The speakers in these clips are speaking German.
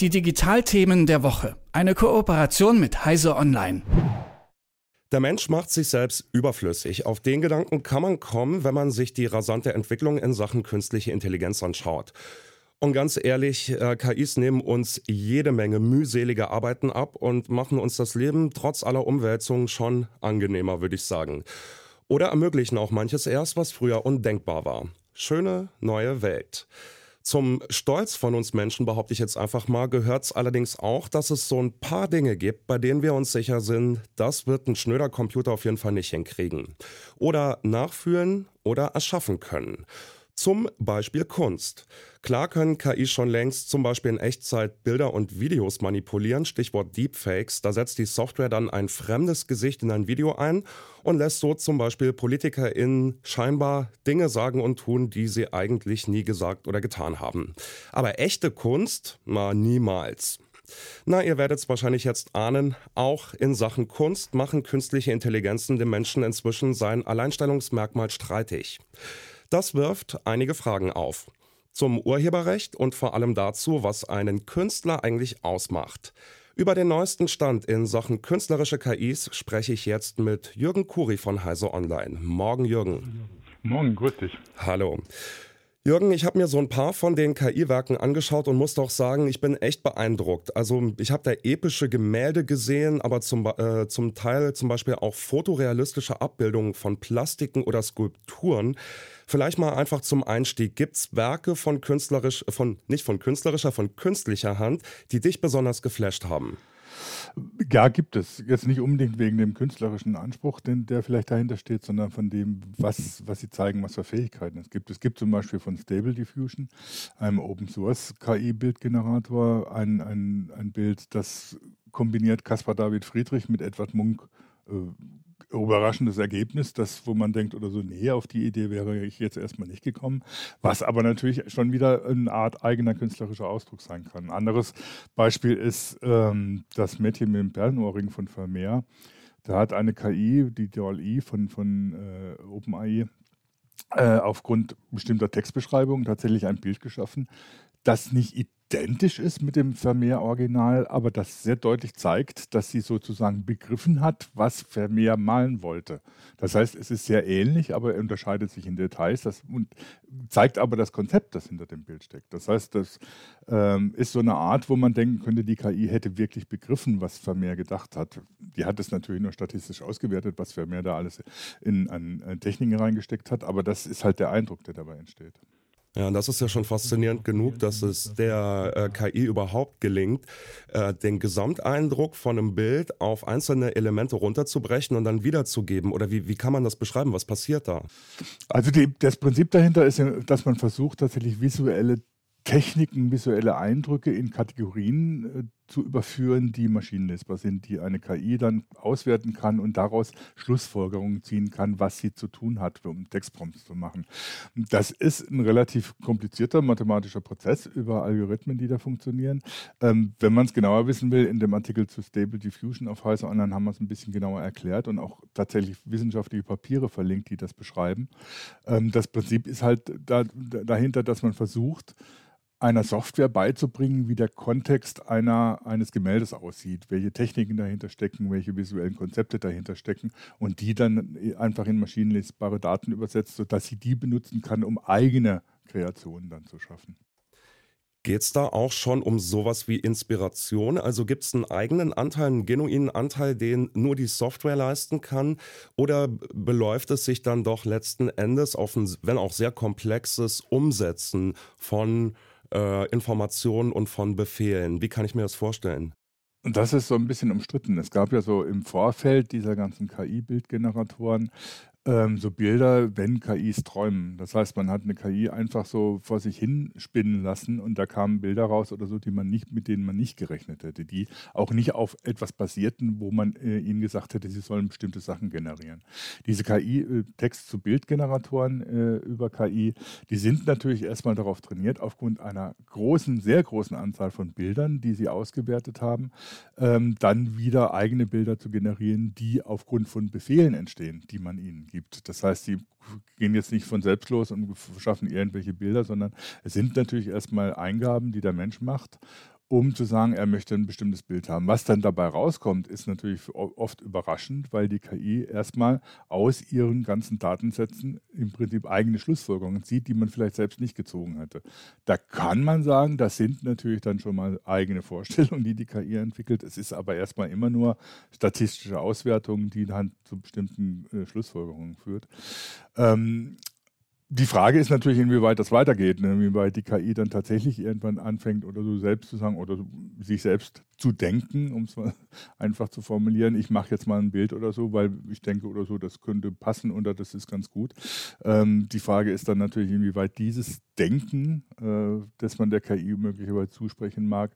Die Digitalthemen der Woche. Eine Kooperation mit Heise Online. Der Mensch macht sich selbst überflüssig. Auf den Gedanken kann man kommen, wenn man sich die rasante Entwicklung in Sachen künstliche Intelligenz anschaut. Und ganz ehrlich, äh, KIs nehmen uns jede Menge mühselige Arbeiten ab und machen uns das Leben trotz aller Umwälzungen schon angenehmer, würde ich sagen. Oder ermöglichen auch manches erst, was früher undenkbar war. Schöne neue Welt. Zum Stolz von uns Menschen, behaupte ich jetzt einfach mal, gehört es allerdings auch, dass es so ein paar Dinge gibt, bei denen wir uns sicher sind, das wird ein schnöder Computer auf jeden Fall nicht hinkriegen. Oder nachfühlen oder erschaffen können. Zum Beispiel Kunst. Klar können KI schon längst zum Beispiel in Echtzeit Bilder und Videos manipulieren, Stichwort Deepfakes. Da setzt die Software dann ein fremdes Gesicht in ein Video ein und lässt so zum Beispiel PolitikerInnen scheinbar Dinge sagen und tun, die sie eigentlich nie gesagt oder getan haben. Aber echte Kunst? Na, niemals. Na, ihr werdet es wahrscheinlich jetzt ahnen, auch in Sachen Kunst machen künstliche Intelligenzen dem Menschen inzwischen sein Alleinstellungsmerkmal streitig. Das wirft einige Fragen auf. Zum Urheberrecht und vor allem dazu, was einen Künstler eigentlich ausmacht. Über den neuesten Stand in Sachen künstlerische KIs spreche ich jetzt mit Jürgen Kuri von Heise Online. Morgen, Jürgen. Morgen, grüß dich. Hallo. Jürgen, ich habe mir so ein paar von den KI-Werken angeschaut und muss doch sagen, ich bin echt beeindruckt. Also ich habe da epische Gemälde gesehen, aber zum, äh, zum Teil zum Beispiel auch fotorealistische Abbildungen von Plastiken oder Skulpturen. Vielleicht mal einfach zum Einstieg. Gibt's Werke von künstlerisch, von nicht von künstlerischer, von künstlicher Hand, die dich besonders geflasht haben? Ja, gibt es. Jetzt nicht unbedingt wegen dem künstlerischen Anspruch, den, der vielleicht dahinter steht, sondern von dem, was, was sie zeigen, was für Fähigkeiten es gibt. Es gibt zum Beispiel von Stable Diffusion, einem Open Source KI-Bildgenerator, ein, ein, ein Bild, das kombiniert Caspar David Friedrich mit Edward Munk äh, überraschendes Ergebnis, das, wo man denkt oder so, nee, auf die Idee wäre ich jetzt erstmal nicht gekommen, was aber natürlich schon wieder eine Art eigener künstlerischer Ausdruck sein kann. Ein anderes Beispiel ist ähm, das Mädchen mit dem Perlenohrring von Vermeer. Da hat eine KI, die DALL-E von, von äh, OpenAI, äh, aufgrund bestimmter Textbeschreibungen tatsächlich ein Bild geschaffen, das nicht identisch ist mit dem Vermeer-Original, aber das sehr deutlich zeigt, dass sie sozusagen begriffen hat, was Vermeer malen wollte. Das heißt, es ist sehr ähnlich, aber er unterscheidet sich in Details das, und zeigt aber das Konzept, das hinter dem Bild steckt. Das heißt, das ähm, ist so eine Art, wo man denken könnte, die KI hätte wirklich begriffen, was Vermeer gedacht hat. Die hat es natürlich nur statistisch ausgewertet, was Vermeer da alles in, an Techniken reingesteckt hat, aber das ist halt der Eindruck, der dabei entsteht. Ja, das ist ja schon faszinierend genug, dass es der äh, KI überhaupt gelingt, äh, den Gesamteindruck von einem Bild auf einzelne Elemente runterzubrechen und dann wiederzugeben. Oder wie, wie kann man das beschreiben? Was passiert da? Also die, das Prinzip dahinter ist, dass man versucht, tatsächlich visuelle Techniken, visuelle Eindrücke in Kategorien äh, zu überführen, die maschinenlesbar sind, die eine KI dann auswerten kann und daraus Schlussfolgerungen ziehen kann, was sie zu tun hat, um Textprompts zu machen. Das ist ein relativ komplizierter mathematischer Prozess über Algorithmen, die da funktionieren. Ähm, wenn man es genauer wissen will, in dem Artikel zu Stable Diffusion auf Heise Online haben wir es ein bisschen genauer erklärt und auch tatsächlich wissenschaftliche Papiere verlinkt, die das beschreiben. Ähm, das Prinzip ist halt da, dahinter, dass man versucht, einer Software beizubringen, wie der Kontext einer, eines Gemäldes aussieht, welche Techniken dahinter stecken, welche visuellen Konzepte dahinter stecken und die dann einfach in maschinenlesbare Daten übersetzt, sodass sie die benutzen kann, um eigene Kreationen dann zu schaffen. Geht es da auch schon um sowas wie Inspiration? Also gibt es einen eigenen Anteil, einen genuinen Anteil, den nur die Software leisten kann? Oder beläuft es sich dann doch letzten Endes auf ein, wenn auch sehr komplexes Umsetzen von äh, Informationen und von Befehlen. Wie kann ich mir das vorstellen? Das ist so ein bisschen umstritten. Es gab ja so im Vorfeld dieser ganzen KI-Bildgeneratoren ähm, so Bilder, wenn KIs träumen. Das heißt, man hat eine KI einfach so vor sich hin spinnen lassen und da kamen Bilder raus oder so, die man nicht, mit denen man nicht gerechnet hätte, die auch nicht auf etwas basierten, wo man äh, ihnen gesagt hätte, sie sollen bestimmte Sachen generieren. Diese KI, äh, Text-zu-Bild-Generatoren äh, über KI, die sind natürlich erstmal darauf trainiert, aufgrund einer großen, sehr großen Anzahl von Bildern, die sie ausgewertet haben, ähm, dann wieder eigene Bilder zu generieren, die aufgrund von Befehlen entstehen, die man ihnen gibt gibt. Das heißt, sie gehen jetzt nicht von selbst los und schaffen irgendwelche Bilder, sondern es sind natürlich erstmal Eingaben, die der Mensch macht. Um zu sagen, er möchte ein bestimmtes Bild haben. Was dann dabei rauskommt, ist natürlich oft überraschend, weil die KI erstmal aus ihren ganzen Datensätzen im Prinzip eigene Schlussfolgerungen zieht, die man vielleicht selbst nicht gezogen hätte. Da kann man sagen, das sind natürlich dann schon mal eigene Vorstellungen, die die KI entwickelt. Es ist aber erstmal immer nur statistische Auswertungen, die dann zu bestimmten äh, Schlussfolgerungen führt. Ähm, die Frage ist natürlich, inwieweit das weitergeht, ne? inwieweit die KI dann tatsächlich irgendwann anfängt oder so selbst zu sagen oder sich selbst zu denken, um es mal einfach zu formulieren. Ich mache jetzt mal ein Bild oder so, weil ich denke oder so, das könnte passen oder das ist ganz gut. Ähm, die Frage ist dann natürlich, inwieweit dieses Denken, äh, das man der KI möglicherweise zusprechen mag,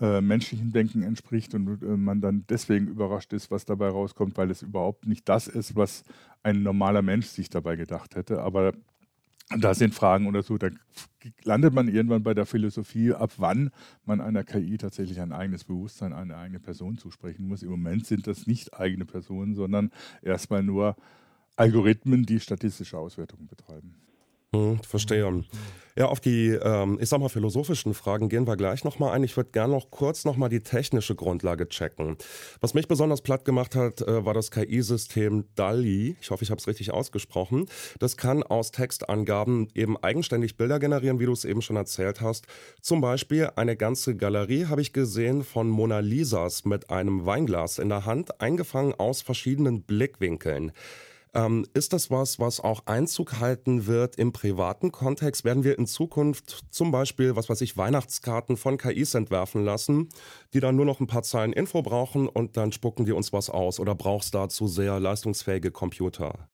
äh, menschlichen Denken entspricht und äh, man dann deswegen überrascht ist, was dabei rauskommt, weil es überhaupt nicht das ist, was ein normaler Mensch sich dabei gedacht hätte. Aber da sind Fragen oder so, da landet man irgendwann bei der Philosophie, ab wann man einer KI tatsächlich ein eigenes Bewusstsein, eine eigene Person zusprechen muss. Im Moment sind das nicht eigene Personen, sondern erstmal nur Algorithmen, die statistische Auswertungen betreiben. Hm, verstehe. Ja, auf die, ähm, ich sag mal, philosophischen Fragen gehen wir gleich nochmal ein. Ich würde gerne noch kurz nochmal die technische Grundlage checken. Was mich besonders platt gemacht hat, äh, war das KI-System DALI. Ich hoffe, ich habe es richtig ausgesprochen. Das kann aus Textangaben eben eigenständig Bilder generieren, wie du es eben schon erzählt hast. Zum Beispiel eine ganze Galerie habe ich gesehen von Mona Lisas mit einem Weinglas in der Hand, eingefangen aus verschiedenen Blickwinkeln. Ähm, ist das was, was auch Einzug halten wird im privaten Kontext? Werden wir in Zukunft zum Beispiel, was weiß ich, Weihnachtskarten von KIs entwerfen lassen, die dann nur noch ein paar Zeilen Info brauchen und dann spucken die uns was aus? Oder brauchst dazu sehr leistungsfähige Computer?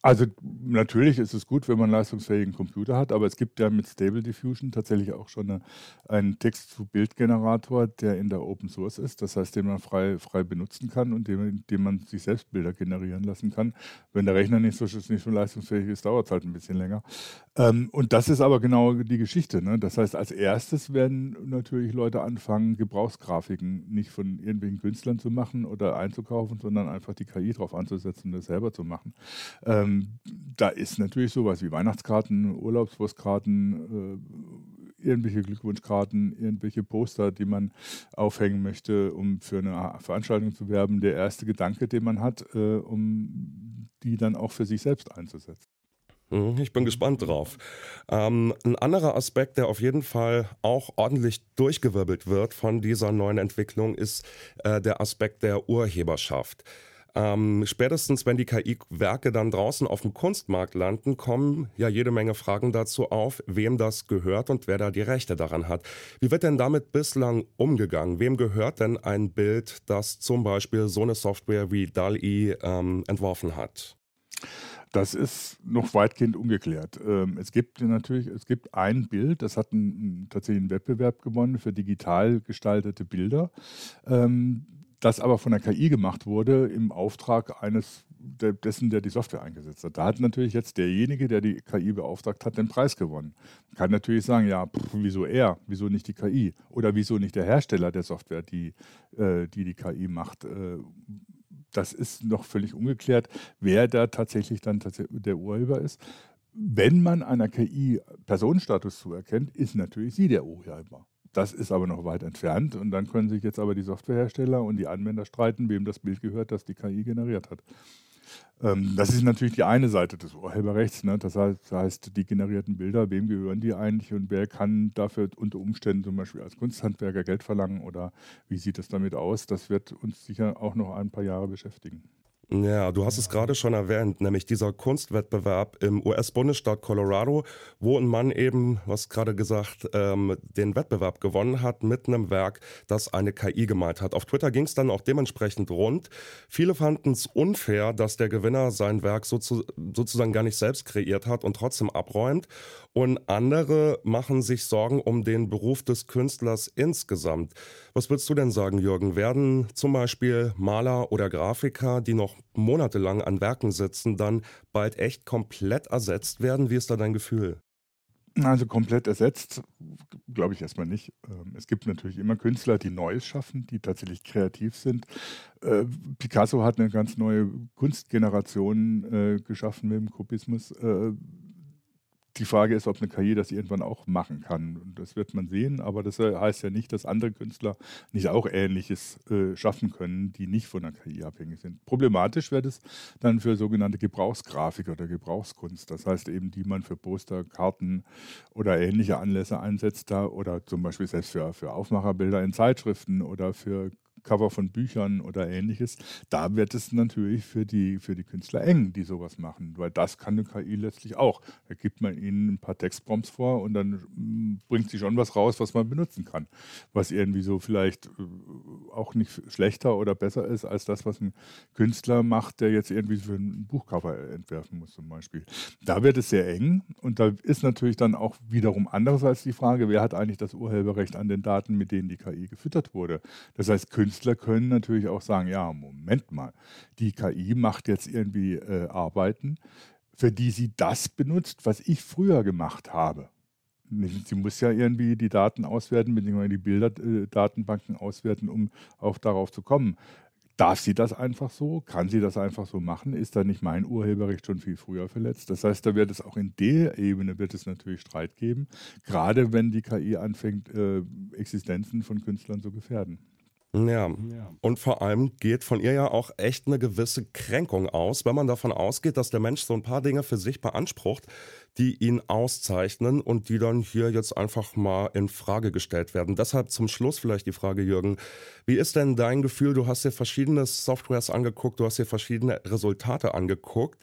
Also natürlich ist es gut, wenn man einen leistungsfähigen Computer hat, aber es gibt ja mit Stable Diffusion tatsächlich auch schon eine, einen Text-zu-Bild-Generator, der in der Open Source ist, das heißt, den man frei, frei benutzen kann und dem, dem man sich selbst Bilder generieren lassen kann. Wenn der Rechner nicht so, nicht so leistungsfähig ist, dauert es halt ein bisschen länger. Ähm, und das ist aber genau die Geschichte. Ne? Das heißt, als erstes werden natürlich Leute anfangen, Gebrauchsgrafiken nicht von irgendwelchen Künstlern zu machen oder einzukaufen, sondern einfach die KI drauf anzusetzen das selber zu machen. Ähm, ähm, da ist natürlich sowas wie Weihnachtskarten, Urlaubspostkarten, äh, irgendwelche Glückwunschkarten, irgendwelche Poster, die man aufhängen möchte, um für eine Veranstaltung zu werben, der erste Gedanke, den man hat, äh, um die dann auch für sich selbst einzusetzen. Mhm, ich bin gespannt drauf. Ähm, ein anderer Aspekt, der auf jeden Fall auch ordentlich durchgewirbelt wird von dieser neuen Entwicklung, ist äh, der Aspekt der Urheberschaft. Ähm, spätestens, wenn die KI-Werke dann draußen auf dem Kunstmarkt landen, kommen ja jede Menge Fragen dazu auf, wem das gehört und wer da die Rechte daran hat. Wie wird denn damit bislang umgegangen? Wem gehört denn ein Bild, das zum Beispiel so eine Software wie DALI ähm, entworfen hat? Das ist noch weitgehend ungeklärt. Ähm, es gibt natürlich, es gibt ein Bild, das hat einen, tatsächlich einen Wettbewerb gewonnen für digital gestaltete Bilder. Das aber von der KI gemacht wurde im Auftrag eines dessen, der die Software eingesetzt hat. Da hat natürlich jetzt derjenige, der die KI beauftragt hat, den Preis gewonnen. Man kann natürlich sagen, ja, pff, wieso er, wieso nicht die KI oder wieso nicht der Hersteller der Software, die äh, die, die KI macht. Äh, das ist noch völlig ungeklärt, wer da tatsächlich dann der Urheber ist. Wenn man einer KI Personenstatus zuerkennt, ist natürlich sie der Urheber. Das ist aber noch weit entfernt und dann können sich jetzt aber die Softwarehersteller und die Anwender streiten, wem das Bild gehört, das die KI generiert hat. Ähm, das ist natürlich die eine Seite des Urheberrechts. Ne? Das, heißt, das, heißt, die generierten Bilder, wem gehören die eigentlich und wer kann dafür unter Umständen zum Beispiel als Kunsthandwerker Geld verlangen oder wie sieht es damit aus? Das wird uns sicher auch noch ein paar Jahre beschäftigen. Ja, du hast es gerade schon erwähnt, nämlich dieser Kunstwettbewerb im US-Bundesstaat Colorado, wo ein Mann eben, was gerade gesagt, ähm, den Wettbewerb gewonnen hat mit einem Werk, das eine KI gemalt hat. Auf Twitter ging es dann auch dementsprechend rund. Viele fanden es unfair, dass der Gewinner sein Werk so zu, sozusagen gar nicht selbst kreiert hat und trotzdem abräumt. Und andere machen sich Sorgen um den Beruf des Künstlers insgesamt. Was würdest du denn sagen, Jürgen? Werden zum Beispiel Maler oder Grafiker, die noch monatelang an Werken sitzen, dann bald echt komplett ersetzt werden? Wie ist da dein Gefühl? Also komplett ersetzt, glaube ich erstmal nicht. Ähm, es gibt natürlich immer Künstler, die Neues schaffen, die tatsächlich kreativ sind. Äh, Picasso hat eine ganz neue Kunstgeneration äh, geschaffen mit dem Kubismus. Die Frage ist, ob eine KI das irgendwann auch machen kann. Und das wird man sehen, aber das heißt ja nicht, dass andere Künstler nicht auch Ähnliches äh, schaffen können, die nicht von der KI abhängig sind. Problematisch wird es dann für sogenannte Gebrauchsgrafik oder Gebrauchskunst. Das heißt eben, die man für Poster, Karten oder ähnliche Anlässe einsetzt da oder zum Beispiel selbst für, für Aufmacherbilder in Zeitschriften oder für Cover von Büchern oder ähnliches, da wird es natürlich für die, für die Künstler eng, die sowas machen, weil das kann eine KI letztlich auch. Da gibt man ihnen ein paar Textprompts vor und dann mm, bringt sie schon was raus, was man benutzen kann, was irgendwie so vielleicht äh, auch nicht schlechter oder besser ist als das, was ein Künstler macht, der jetzt irgendwie für ein Buchcover entwerfen muss zum Beispiel. Da wird es sehr eng und da ist natürlich dann auch wiederum andererseits die Frage, wer hat eigentlich das Urheberrecht an den Daten, mit denen die KI gefüttert wurde. Das heißt, Künstler Künstler können natürlich auch sagen, ja, Moment mal, die KI macht jetzt irgendwie äh, Arbeiten, für die sie das benutzt, was ich früher gemacht habe. Sie muss ja irgendwie die Daten auswerten, beziehungsweise die Bilderdatenbanken äh, auswerten, um auch darauf zu kommen. Darf sie das einfach so? Kann sie das einfach so machen? Ist da nicht mein Urheberrecht schon viel früher verletzt? Das heißt, da wird es auch in der Ebene wird es natürlich Streit geben, gerade wenn die KI anfängt, äh, Existenzen von Künstlern zu gefährden. Ja. Und vor allem geht von ihr ja auch echt eine gewisse Kränkung aus, wenn man davon ausgeht, dass der Mensch so ein paar Dinge für sich beansprucht, die ihn auszeichnen und die dann hier jetzt einfach mal in Frage gestellt werden. Deshalb zum Schluss vielleicht die Frage, Jürgen. Wie ist denn dein Gefühl? Du hast dir verschiedene Softwares angeguckt, du hast dir verschiedene Resultate angeguckt.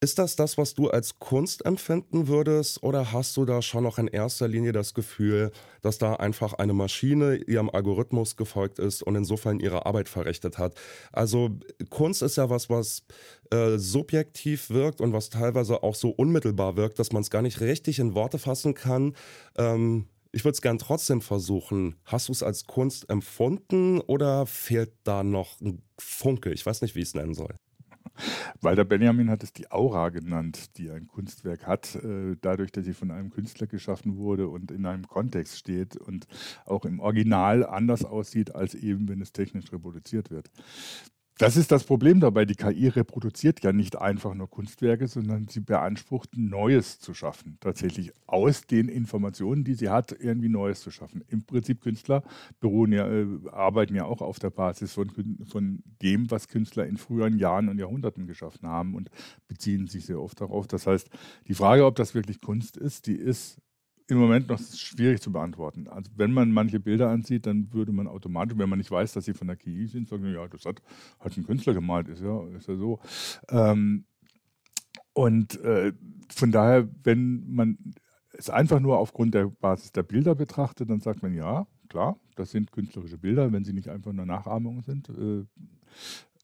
Ist das das, was du als Kunst empfinden würdest, oder hast du da schon noch in erster Linie das Gefühl, dass da einfach eine Maschine ihrem Algorithmus gefolgt ist und insofern ihre Arbeit verrichtet hat? Also Kunst ist ja was, was äh, subjektiv wirkt und was teilweise auch so unmittelbar wirkt, dass man es gar nicht richtig in Worte fassen kann. Ähm, ich würde es gern trotzdem versuchen. Hast du es als Kunst empfunden oder fehlt da noch ein Funke? Ich weiß nicht, wie ich es nennen soll. Walter Benjamin hat es die Aura genannt, die ein Kunstwerk hat, äh, dadurch, dass sie von einem Künstler geschaffen wurde und in einem Kontext steht und auch im Original anders aussieht, als eben, wenn es technisch reproduziert wird. Das ist das Problem dabei. Die KI reproduziert ja nicht einfach nur Kunstwerke, sondern sie beansprucht, Neues zu schaffen. Tatsächlich aus den Informationen, die sie hat, irgendwie Neues zu schaffen. Im Prinzip Künstler beruhen ja, äh, arbeiten ja auch auf der Basis von, von dem, was Künstler in früheren Jahren und Jahrhunderten geschaffen haben und beziehen sich sehr oft darauf. Das heißt, die Frage, ob das wirklich Kunst ist, die ist im Moment noch schwierig zu beantworten. Also wenn man manche Bilder ansieht, dann würde man automatisch, wenn man nicht weiß, dass sie von der KI sind, sagen, ja, das hat, hat ein Künstler gemalt, ist ja, ist ja so. Ähm, und äh, von daher, wenn man es einfach nur aufgrund der Basis der Bilder betrachtet, dann sagt man, ja, klar, das sind künstlerische Bilder, wenn sie nicht einfach nur Nachahmungen sind. Äh,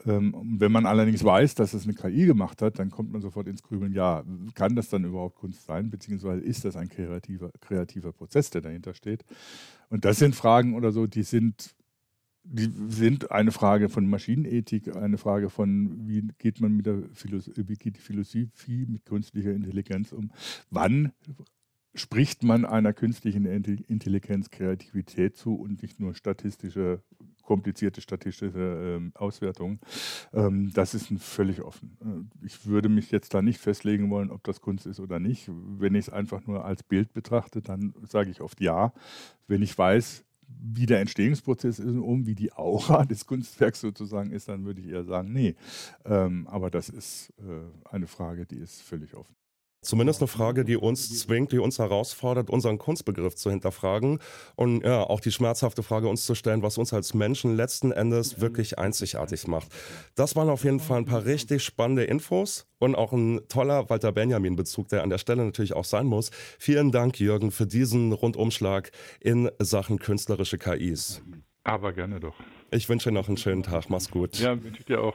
wenn man allerdings weiß, dass es eine KI gemacht hat, dann kommt man sofort ins Grübeln, ja, kann das dann überhaupt Kunst sein, beziehungsweise ist das ein kreativer, kreativer Prozess, der dahinter steht? Und das sind Fragen oder so, die sind, die sind eine Frage von Maschinenethik, eine Frage von, wie geht man mit der Philosophie, wie geht die Philosophie mit künstlicher Intelligenz um? Wann spricht man einer künstlichen Intelligenz Kreativität zu und nicht nur statistische, komplizierte statistische äh, Auswertungen. Ähm, das ist völlig offen. Äh, ich würde mich jetzt da nicht festlegen wollen, ob das Kunst ist oder nicht. Wenn ich es einfach nur als Bild betrachte, dann sage ich oft ja. Wenn ich weiß, wie der Entstehungsprozess ist und wie die Aura des Kunstwerks sozusagen ist, dann würde ich eher sagen, nee. Ähm, aber das ist äh, eine Frage, die ist völlig offen. Zumindest eine Frage, die uns zwingt, die uns herausfordert, unseren Kunstbegriff zu hinterfragen und ja, auch die schmerzhafte Frage uns zu stellen, was uns als Menschen letzten Endes wirklich einzigartig macht. Das waren auf jeden Fall ein paar richtig spannende Infos und auch ein toller Walter Benjamin-Bezug, der an der Stelle natürlich auch sein muss. Vielen Dank, Jürgen, für diesen Rundumschlag in Sachen künstlerische KIs. Aber gerne doch. Ich wünsche dir noch einen schönen Tag. Mach's gut. Ja, wünsche ich dir auch.